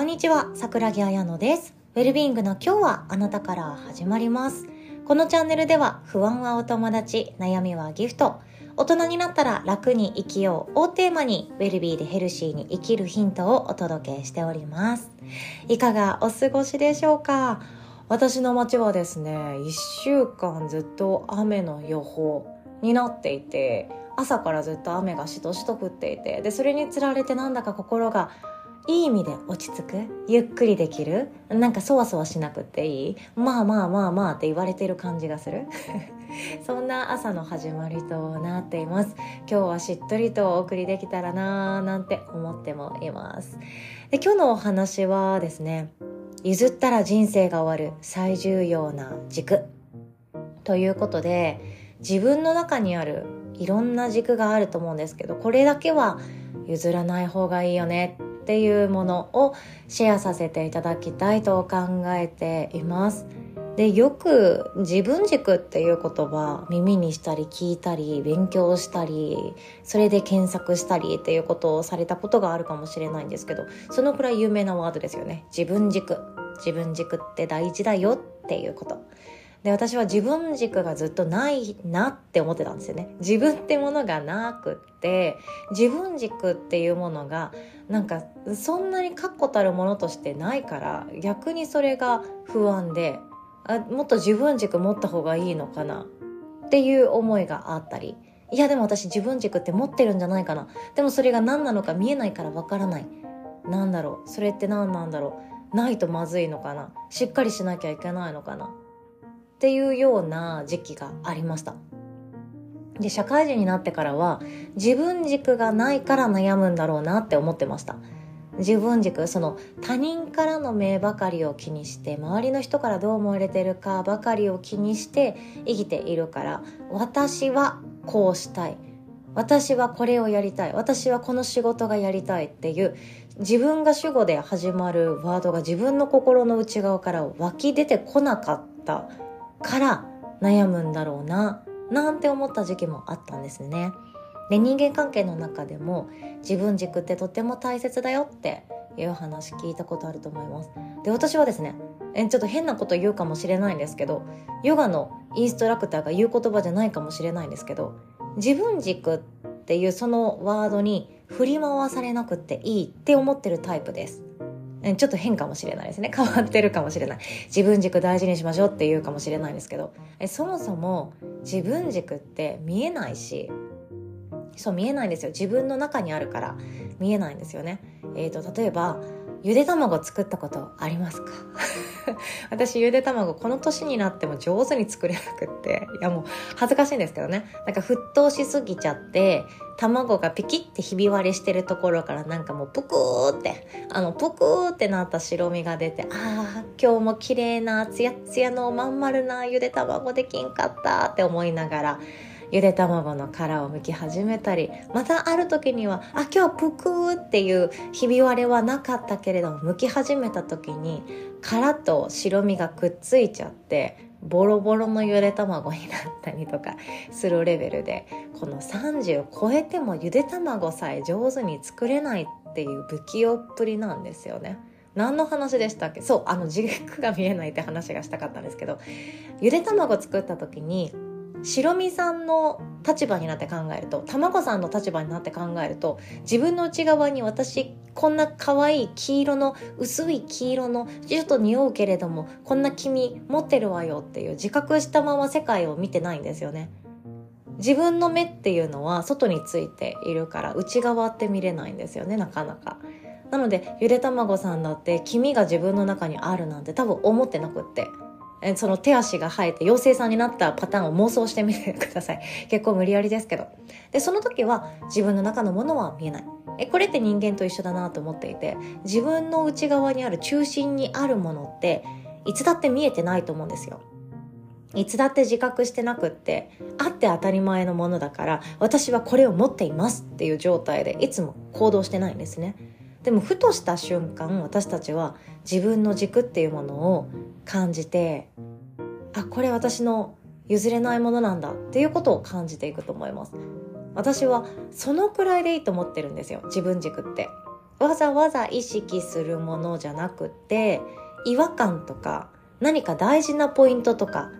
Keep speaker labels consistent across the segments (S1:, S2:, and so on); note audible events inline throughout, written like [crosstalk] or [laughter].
S1: こんにちは、桜木彩乃です。ウェルビーイングの今日はあなたから始まります。このチャンネルでは不安はお友達、悩みはギフト、大人になったら楽に生きようをテーマにウェルビーでヘルシーに生きるヒントをお届けしております。いかがお過ごしでしょうか？私の街はですね、1週間ずっと雨の予報になっていて、朝からずっと雨がしとしと降っていて、で、それにつられてなんだか心がいい意味で落ち着く？ゆっくりできる？なんかそわそわしなくっていい？まあまあまあまあって言われてる感じがする？[laughs] そんな朝の始まりとなっています。今日はしっとりとお送りできたらなーなんて思ってもいます。で今日のお話はですね譲ったら人生が終わる最重要な軸。ということで自分の中にあるいろんな軸があると思うんですけどこれだけは譲らない方がいいよねっていうものをシェアさせていただきたいと考えています。でよく自分軸っていう言葉耳にしたり聞いたり勉強したりそれで検索したりっていうことをされたことがあるかもしれないんですけどそのくらい有名なワードですよね。自分軸。自分軸って大事だよっていうこと。で私は自分軸がずっとないなって思ってたんですよね。自分ってものがなくって自分軸っていうものがなんかそんなに確固たるものとしてないから逆にそれが不安であもっと自分軸持った方がいいのかなっていう思いがあったり。いやでも私自分軸って持ってるんじゃないかな。でもそれが何なのか見えないからわからない。なんだろう。それって何なんだろう。ないとまずいのかな。しっかりしなきゃいけないのかな。っていうような時期がありました。で社会人になってからは自分軸がないから悩むんだろうなって思ってました。自分軸その他人からの目ばかりを気にして周りの人からどう思われてるかばかりを気にして生きているから私はこうしたい。私はこれをやりたい。私はこの仕事がやりたいっていう自分が主語で始まるワードが自分の心の内側から湧き出てこなかったから悩むんだろうな。なんて思った時期もあったんですね。で人間関係の中でも自分軸ってとても大切だよっていう話聞いたことあると思います。で私はですねえちょっと変なこと言うかもしれないんですけどヨガのインストラクターが言う言葉じゃないかもしれないんですけど自分軸っていうそのワードに振り回されなくていいって思ってるタイプです。ちょっと変かもしれないですね。変わってるかもしれない。自分軸大事にしましょうって言うかもしれないんですけど、えそもそも自分軸って見えないし、そう見えないんですよ。自分の中にあるから見えないんですよね。えっ、ー、と、例えば、ゆで卵作ったことありますか？[laughs] 私ゆで卵この年になっても上手に作れなくっていやもう恥ずかしいんですけどね。なんか沸騰しすぎちゃって卵がピキってひび割れしてるところからなんかもうぷくーってあのぷくーってなった白身が出てああ今日も綺麗なツヤツヤのまん丸なゆで卵できんかったって思いながらゆで卵の殻を剥き始めたりまたある時にはあ今日ぷくーっていうひび割れはなかったけれども剥き始めた時に殻と白身がくっついちゃってボロボロのゆで卵になったりとかするレベルでこの30を超えてもゆで卵さえ上手に作れないっていう不器用っぷりなんですよね。何の話でしたっけ？そうあの地軸が見えないって話がしたかったんですけどゆで卵作った時に白身さんの立場になって考えると卵さんの立場になって考えると自分の内側に私こんな可愛い黄色の薄い黄色のちょっと匂うけれどもこんな黄身持ってるわよっていう自覚したまま世界を見てないんですよね。自分の目っていうのは外についているから内側って見れないんですよねなかなか。なのでゆで卵さんだって黄身が自分の中にあるなんて多分思ってなくってその手足が生えて妖精さんになったパターンを妄想してみてください。結構無理やりですけど。で、その時は自分の中のものは見えない。え、これって人間と一緒だなと思っていて、自分の内側にある中心にあるものって、いつだって見えてないと思うんですよ。いつだって自覚してなくって、あって当たり前のものだから、私はこれを持っていますっていう状態でいつも行動してないんですね。でもふとした瞬間私たちは自分の軸っていうものを感じてあこれ私の譲れないものなんだっていうことを感じていくと思います。私はそのくらいでいいと思ってるんですよ自分軸って。わざわざ意識するものじゃなくて違和感とか何か大事なポイントとか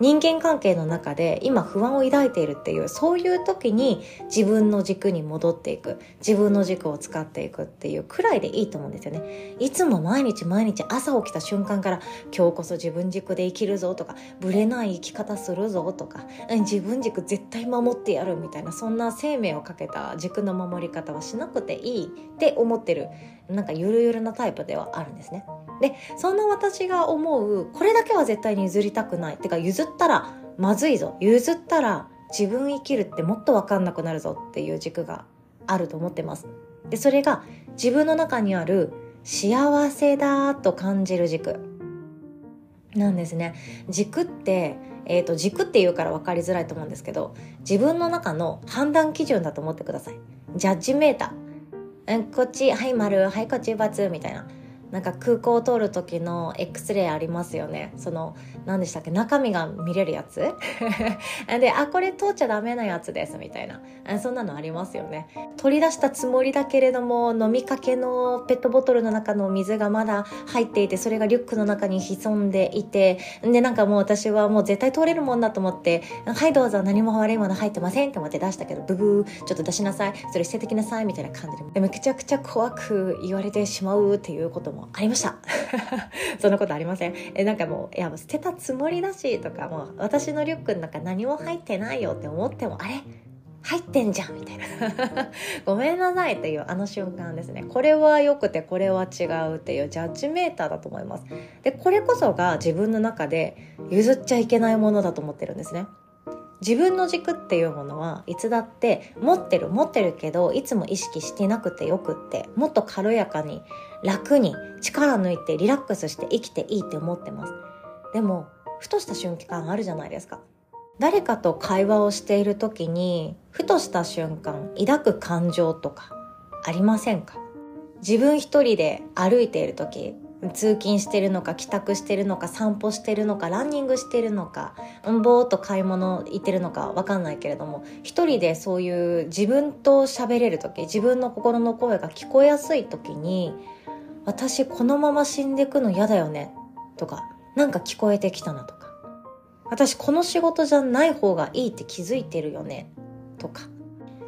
S1: 人間関係の中で今不安を抱いているっていうそういう時に自分の軸に戻っていく。自分の軸を使っていくっていうくらいでいいと思うんですよね。いつも毎日毎日朝起きた瞬間から今日こそ自分軸で生きるぞとかぶれない生き方するぞとか自分軸絶対守ってやるみたいなそんな生命をかけた軸の守り方はしなくていいって思ってるなんかゆるゆるなタイプではあるんですね。でそんな私が思うこれだけは絶対に譲りたくない。ってか譲ったらまずいぞ。譲ったら自分生きるってもっと分かんなくなるぞ。っていう軸があると思ってます。でそれが自分の中にある幸せだと感じる軸。なんですね。軸ってえーと、軸っていうから分かりづらいと思うんですけど自分の中の判断基準だと思ってください。ジャッジメーター。んこっちはい丸はいこっち×みたいな。なんか空港を通る時の X レイありますよね。その何でしたっけ？中身が見れるやつ？[laughs] であこれ通っちゃダメなやつですみたいな。そんなのありますよね。取り出したつもりだけれども飲みかけのペットボトルの中の水がまだ入っていてそれがリュックの中に潜んでいてでなんかもう私はもう絶対通れるもんだと思ってはいどうぞ何も悪いもの入ってませんって思って出したけどブブーちょっと出しなさい。それ捨ててきなさいみたいな感じで。めちゃくちゃ怖く言われてしまうっていうこともありました。[laughs] そんなことありません。えなんかもういや捨てたつもりだしとかもう私のリュックの中何も入ってないよって思ってもあれ？入ってんじゃんみたいな。[laughs] ごめんなさいっていうあの瞬間ですね。これは良くてこれは違うっていうジャッジメーターだと思います。でこれこそが自分の中で譲っちゃいけないものだと思ってるんですね。自分の軸っていうものはいつだって持ってる持ってるけどいつも意識してなくてよくってもっと軽やかに楽に力抜いてリラックスして生きていいって思ってます。でもふとした瞬間あるじゃないですか。誰かと会話をしている時にふとした瞬間抱く感情とかありませんか？自分一人で歩いている時通勤してるのか帰宅してるのか散歩してるのかランニングしてるのかぼーっと買い物行ってるのか分かんないけれども一人でそういう自分と喋れる時自分の心の声が聞こえやすい時に私このまま死んでいくの嫌だよね。とかなんか聞こえてきたなとか。私この仕事じゃない方がいいって気づいてるよね。とか。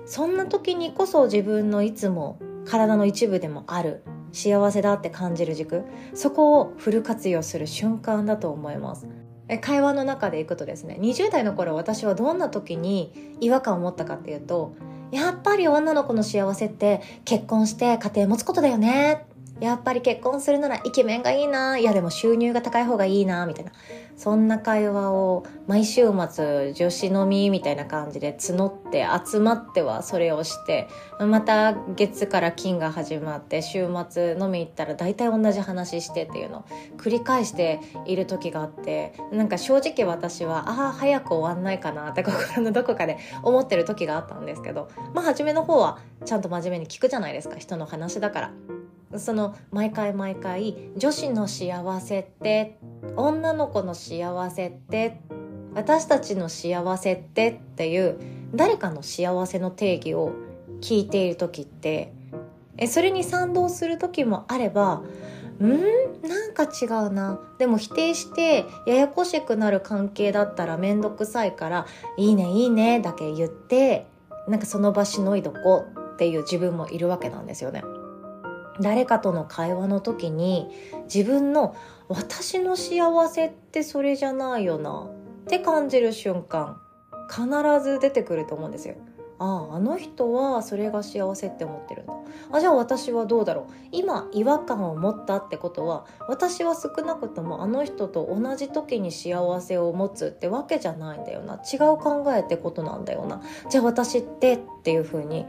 S1: そんな時にこそ自分のいつも体の一部でもある。幸せだって感じる軸。そこをフル活用する瞬間だと思います。会話の中でいくとですね。20代の頃私はどんな時に違和感を持ったかっていうとやっぱり女の子の幸せって結婚して家庭持つことだよね。やっぱり結婚するならイケメンがいいないやでも収入が高い方がいいなみたいなそんな会話を毎週末女子飲みみたいな感じで募って集まってはそれをしてまた月から金が始まって週末飲み行ったら大体同じ話してっていうのを繰り返している時があってなんか正直私はああ早く終わんないかなって心のどこかで [laughs] 思ってる時があったんですけどまあ初めの方はちゃんと真面目に聞くじゃないですか人の話だから。その毎回毎回女子の幸せって女の子の幸せって私たちの幸せってっていう誰かの幸せの定義を聞いている時ってそれに賛同する時もあればん？なんか違うなでも否定してややこしくなる関係だったら面倒くさいから「いいねいいね」だけ言ってなんかその場しのいどこっていう自分もいるわけなんですよね。誰かとの会話の時に自分の私の幸せってそれじゃないよなって感じる瞬間必ず出てくると思うんですよ。あああの人はそれが幸せって思ってるんだあじゃあ私はどうだろう今違和感を持ったってことは私は少なくともあの人と同じ時に幸せを持つってわけじゃないんだよな違う考えってことなんだよなじゃあ私ってっていう風に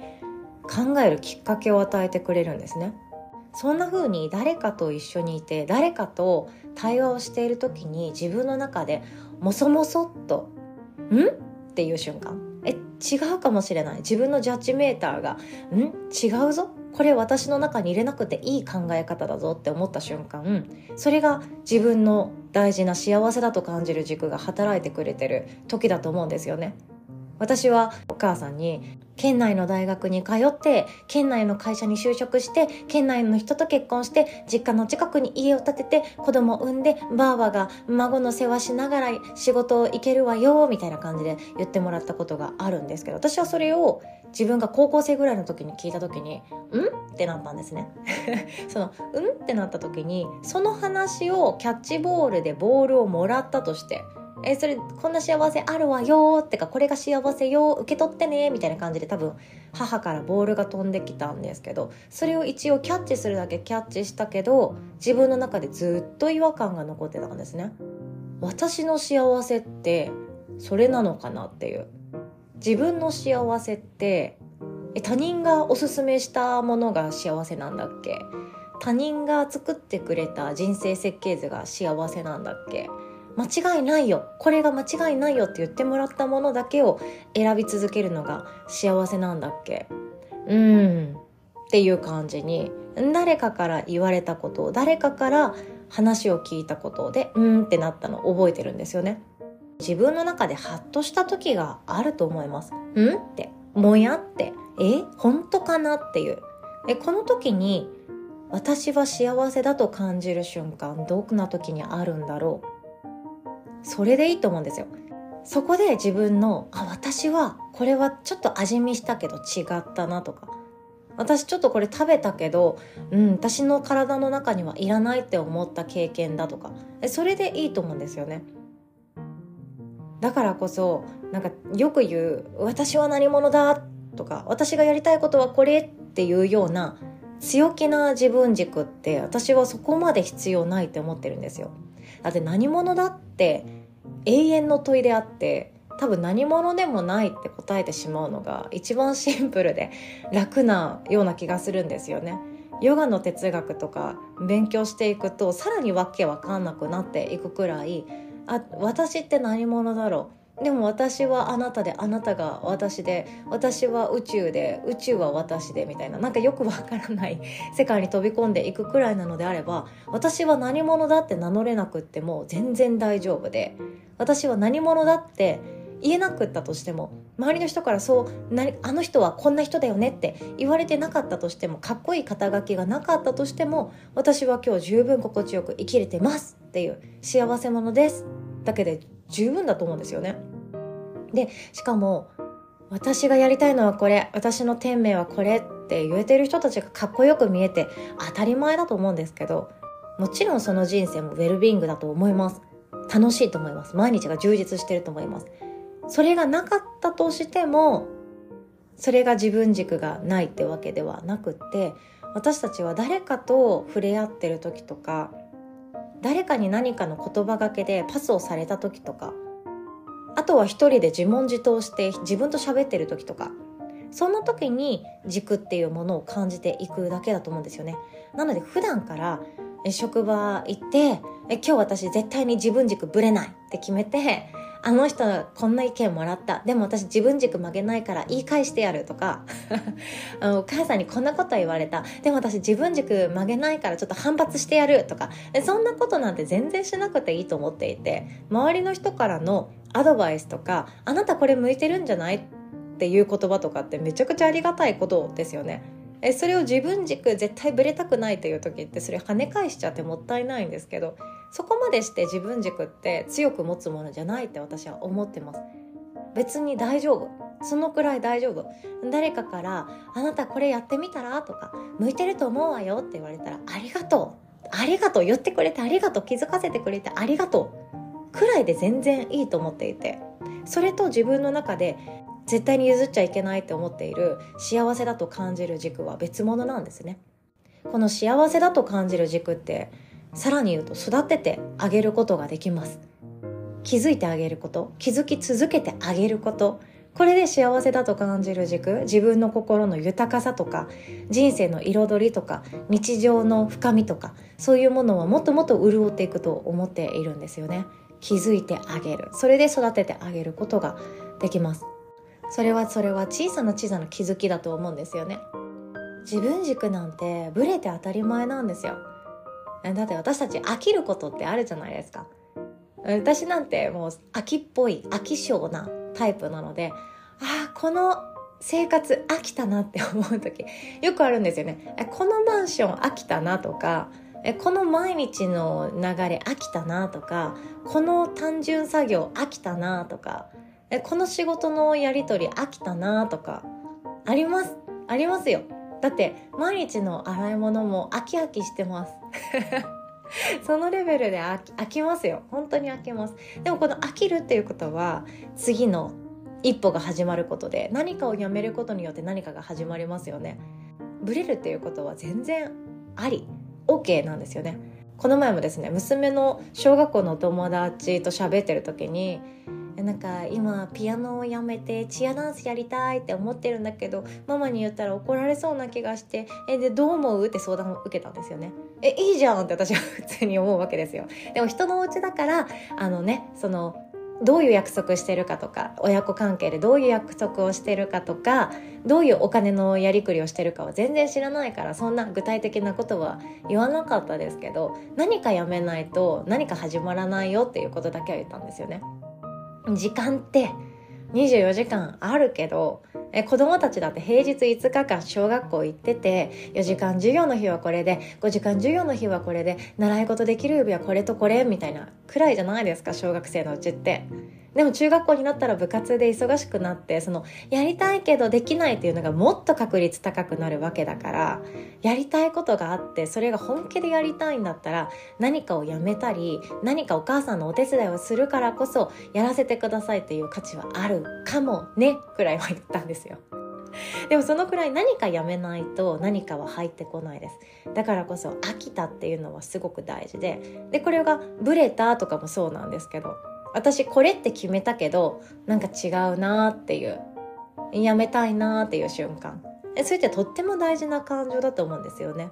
S1: 考えるきっかけを与えてくれるんですね。そんな風に誰かと一緒にいて誰かと対話をしている時に自分の中でもそもそっと「ん?」っていう瞬間え違うかもしれない自分のジャッジメーターが「ん？違うぞこれ私の中に入れなくていい考え方だぞ」って思った瞬間それが自分の大事な幸せだと感じる軸が働いてくれてる時だと思うんですよね。私はお母さんに県内の大学に通って県内の会社に就職して県内の人と結婚して実家の近くに家を建てて子供を産んでばあばが孫の世話しながら仕事を行けるわよみたいな感じで言ってもらったことがあるんですけど私はそれを自分が高校生ぐらいの時に聞いた時に「ん?」ってなったんですね [laughs] その「ん?」ってなった時にその話をキャッチボールでボールをもらったとしてえそれこんな幸せあるわよってかこれが幸せよ受け取ってねみたいな感じで多分母からボールが飛んできたんですけどそれを一応キャッチするだけキャッチしたけど自分の中でずっと違和感が残ってたんですね。私の幸せってそれなのかなっていう。自分の幸せってえ他人がおすすめしたものが幸せなんだっけ？他人が作ってくれた人生設計図が幸せなんだっけ？間違いないよ。これが間違いないよって言ってもらったものだけを選び続けるのが幸せなんだっけ？うん。っていう感じに誰かから言われたこと誰かから話を聞いたことでうんってなったのを覚えてるんですよね。自分の中でハッとした時があると思います。うんって。もやって。え？本当かなっていう。えこの時に私は幸せだと感じる瞬間どんな時にあるんだろう？それでいいと思うんですよ。そこで自分のあ私はこれはちょっと味見したけど違ったなとか。私ちょっとこれ食べたけど、うん、私の体の中にはいらないって思った経験だとか。それでいいと思うんですよね。だからこそなんかよく言う「私は何者だ」とか「私がやりたいことはこれ」っていうような強気な自分軸って私はそこまで必要ないって思ってるんですよ。だって何者だって永遠の問いであって多分何者でもないって答えてしまうのが一番シンプルで楽なような気がするんですよね。ヨガの哲学とか勉強していくとさらにわけわかんなくなっていくくらいあ私って何者だろう？でも私はあなたであなたが私で私は宇宙で宇宙は私でみたいななんかよくわからない [laughs] 世界に飛び込んでいくくらいなのであれば私は何者だって名乗れなくっても全然大丈夫で私は何者だって言えなくったとしても周りの人からそうなあの人はこんな人だよねって言われてなかったとしてもかっこいい肩書きがなかったとしても私は今日十分心地よく生きれてますっていう幸せ者ですだけで十分だと思うんですよね。でしかも私がやりたいのはこれ私の天命はこれって言えてる人たちがかっこよく見えて当たり前だと思うんですけどもちろんその人生もウェルビングだと思います。楽しいと思います。毎日が充実してると思います。それがなかったとしてもそれが自分軸がないってわけではなくって私たちは誰かと触れ合ってる時とか誰かに何かの言葉がけでパスをされた時とかあとは一人で自問自答して自分と喋ってる時とかそんな時に軸っていうものを感じていくだけだと思うんですよね。なので普段から職場行って今日私絶対に自分軸ぶれないって決めてあの人こんな意見もらった。でも私自分軸曲げないから言い返してやるとか [laughs] お母さんにこんなこと言われた。でも私自分軸曲げないからちょっと反発してやるとか。そんなことなんて全然しなくていいと思っていて周りの人からのアドバイスとかあなたこれ向いてるんじゃない？っていう言葉とかってめちゃくちゃありがたいことですよね。えそれを自分軸絶対ブレたくないという時ってそれ跳ね返しちゃってもったいないんですけどそこまでして自分軸って強く持つものじゃないって私は思ってます。別に大丈夫。そのくらい大丈夫。誰かから「あなたこれやってみたら?」とか「向いてると思うわよ」って言われたら「ありがとう」ありがとう。言ってくれてありがとう。気づかせてくれてありがとう。くらいで全然いいと思っていてそれと自分の中で絶対に譲っちゃいけないって思っている幸せだと感じる軸は別物なんですね。この幸せだと感じる軸ってさらに言うと育ててあげることができます。気づいてあげること気づき続けてあげること。これで幸せだと感じる軸自分の心の豊かさとか人生の彩りとか日常の深みとかそういうものはもっともっと潤っていくと思っているんですよね。気づいてあげる。それで育ててあげることができます。それはそれは小さな小さな気づきだと思うんですよね。自分軸なんてブレて当たり前なんですよ。だって私たち飽きることってあるじゃないですか。私なんてもう飽きっぽい飽き性なタイプなのでああこの生活飽きたなって思う時よくあるんですよね。このマンション飽きたなとかえこの毎日の流れ飽きたなとかこの単純作業飽きたなとかえこの仕事のやり取り飽きたなとかありますありますよ。だって毎日の洗い物も飽き飽きしてます。[laughs] そのレベルで飽き飽きますよ。本当に飽きます。でもこの飽きるっていうことは次の一歩が始まることで何かをやめることによって何かが始まりますよね。ブレるっていうことは全然あり。OK なんですよね。この前もですね娘の小学校のお友達と喋ってる時になんか今ピアノをやめてチアダンスやりたいって思ってるんだけどママに言ったら怒られそうな気がしてえでどう思うって相談を受けたんですよね。えいいじゃんって私は普通に思うわけですよ。でも人のお家だからあのねそのどういう約束してるかとか親子関係でどういう約束をしてるかとかどういうお金のやりくりをしてるかは全然知らないからそんな具体的なことは言わなかったですけど何かやめないと何か始まらないよっていうことだけは言ったんですよね。時間って24時間あるけどえ子供たちだって平日5日間小学校行ってて4時間授業の日はこれで5時間授業の日はこれで習い事できる指はこれとこれみたいなくらいじゃないですか小学生のうちって。でも中学校になったら部活で忙しくなってそのやりたいけどできないっていうのがもっと確率高くなるわけだからやりたいことがあってそれが本気でやりたいんだったら何かをやめたり何かお母さんのお手伝いをするからこそやらせてくださいっていう価値はあるかもねくらいは言ったんですよ。でもそのくらい何かやめないと何かは入ってこないですだからこそ飽きたっていうのはすごく大事ででこれがブレたとかもそうなんですけど私これって決めたけどなんか違うなっていう。やめたいなっていう瞬間。それってとっても大事な感情だと思うんですよね。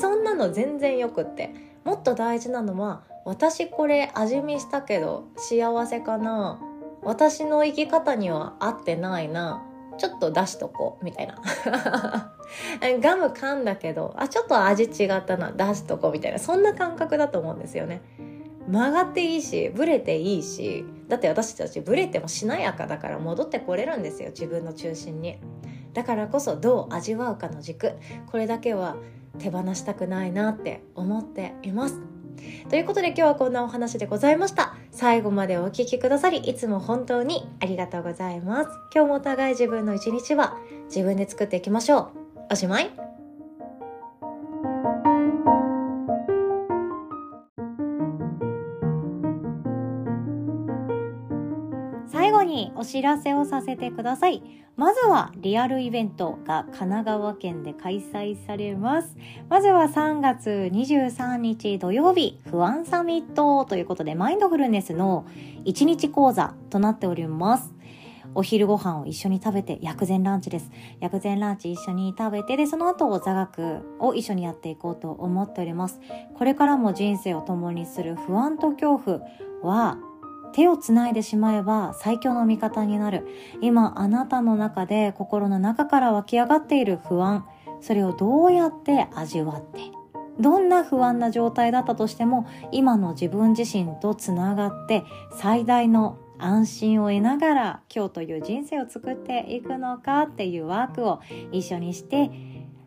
S1: そんなの全然よくって。もっと大事なのは私これ味見したけど幸せかな私の生き方には合ってないなちょっと出しとこう。みたいな。[laughs] ガム噛んだけどあちょっと味違ったな。出しとこう。みたいな。そんな感覚だと思うんですよね。曲がっていいしブレていいしだって私たちブレてもしなやかだから戻ってこれるんですよ自分の中心に。だからこそどう味わうかの軸これだけは手放したくないなって思っています。ということで今日はこんなお話でございました。最後までお聴きくださりいつも本当にありがとうございます。今日もお互い自分の一日は自分で作っていきましょう。おしまい。にお知らせをさせてください。まずはリアルイベントが神奈川県で開催されます。まずは3月23日土曜日、不安サミットということでマインドフルネスの1日講座となっております。お昼ご飯を一緒に食べて、薬膳ランチです。薬膳ランチ一緒に食べて、で、その後座学を一緒にやっていこうと思っております。これからも人生を共にする不安と恐怖は、手をつないでしまえば最強の味方になる。今あなたの中で心の中から湧き上がっている不安、それをどうやって味わって、どんな不安な状態だったとしても今の自分自身とつながって最大の安心を得ながら今日という人生を作っていくのかっていうワークを一緒にして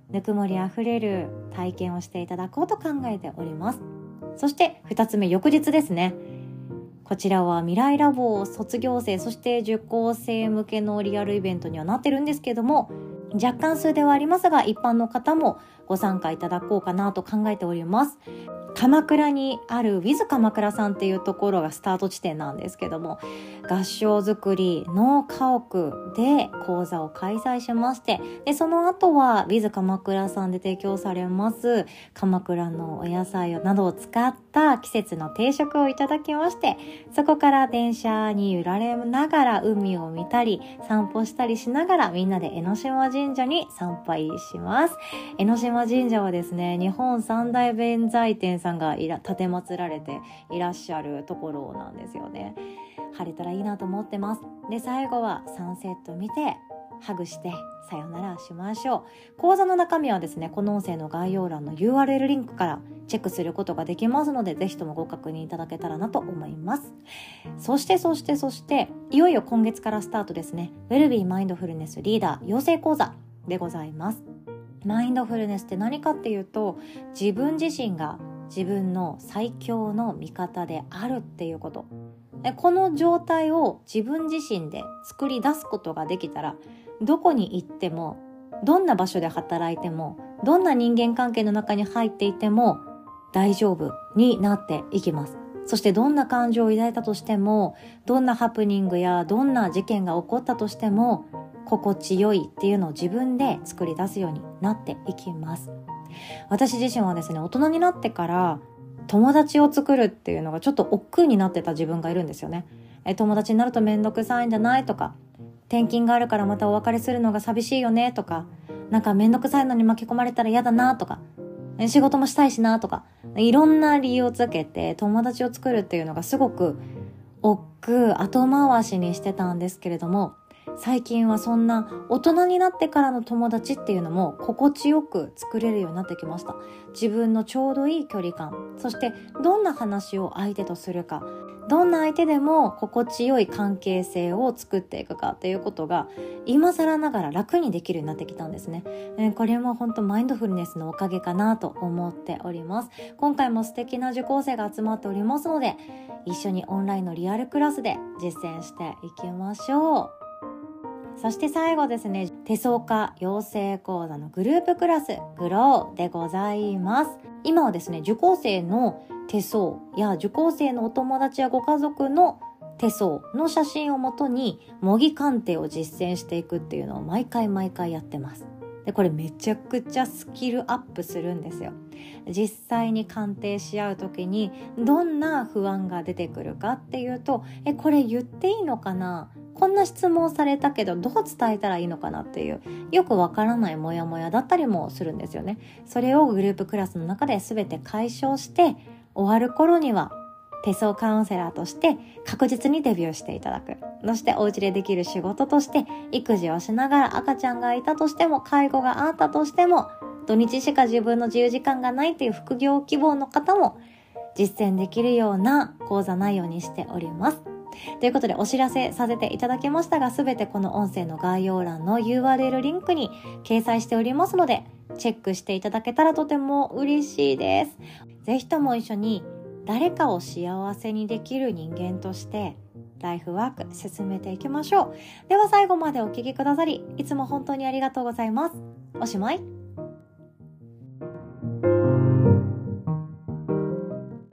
S1: ぬくもりあふれる体験をしていただこうと考えております。そして2つ目翌日ですね。こちらは未来ラボ卒業生、そして受講生向けのリアルイベントにはなってるんですけども、若干数ではありますが、一般の方もご参加いただこうかなと考えております。鎌倉にある With 鎌倉さんっていうところがスタート地点なんですけども合唱作りの家屋で講座を開催しましてでその後は With 鎌倉さんで提供されます鎌倉のお野菜などを使った季節の定食をいただきましてそこから電車に揺られながら海を見たり散歩したりしながらみんなで江ノ島神社に参拝します。江ノ島神社はですね日本三大弁財天さんがいら立て祀られていらっしゃるところなんですよね。晴れたらいいなと思ってますで最後はサンセット見てハグしてさよならしましょう。講座の中身はですね、この音声の概要欄の URL リンクからチェックすることができますので、ぜひともご確認いただけたらなと思います。そして、そして、そして、いよいよ今月からスタートですね、ウェルビーマインドフルネスリーダー養成講座でございます。マインドフルネスって何かっていうと、自分自身が自分の最強の味方であるっていうこと。この状態を自分自身で作り出すことができたらどこに行ってもどんな場所で働いてもどんな人間関係の中に入っていても大丈夫になっていきます。そしてどんな感情を抱いたとしても、どんなハプニングやどんな事件が起こったとしても、心地よいっていうのを自分で作り出すようになっていきます。私自身はですね、大人になってから友達を作るっていうのがちょっと億劫になってた自分がいるんですよね。え友達になるとめんどくさいんじゃないとか、転勤があるからまたお別れするのが寂しいよねとか、なんかめんどくさいのに巻き込まれたら嫌だなとか、仕事もしたいしなとか、いろんな理由をつけて友達を作るっていうのがすごく億劫後回しにしてたんですけれども、最近はそんな大人になってからの友達っていうのも心地よく作れるようになってきました自分のちょうどいい距離感そしてどんな話を相手とするかどんな相手でも心地よい関係性を作っていくかっていうことが今更ながら楽にできるようになってきたんですね。えこれも本当マインドフルネスのおかげかなと思っております。今回も素敵な受講生が集まっておりますので一緒にオンラインのリアルクラスで実践していきましょう。そして最後ですね、手相家養成講座のグループクラス、グローでございます。今はですね、受講生の手相や受講生のお友達やご家族の手相の写真をもとに模擬鑑定を実践していくっていうのを毎回毎回やってます。で、これめちゃくちゃスキルアップするんですよ。実際に鑑定し合う時にどんな不安が出てくるかっていうと、え、これ言っていいのかなこんな質問されたけどどう伝えたらいいのかなっていうよくわからないモヤモヤだったりもするんですよね。それをグループクラスの中で全て解消して終わる頃には手相カウンセラーとして確実にデビューしていただく。そしてお家でできる仕事として育児をしながら赤ちゃんがいたとしても介護があったとしても土日しか自分の自由時間がないという副業希望の方も実践できるような講座内容にしております。ということでお知らせさせていただきましたが、すべてこの音声の概要欄の URL リンクに掲載しておりますので、チェックしていただけたらとても嬉しいです。ぜひとも一緒に誰かを幸せにできる人間として、ライフワーク進めていきましょう。では最後までお聴きくださり、いつも本当にありがとうございます。おしまい。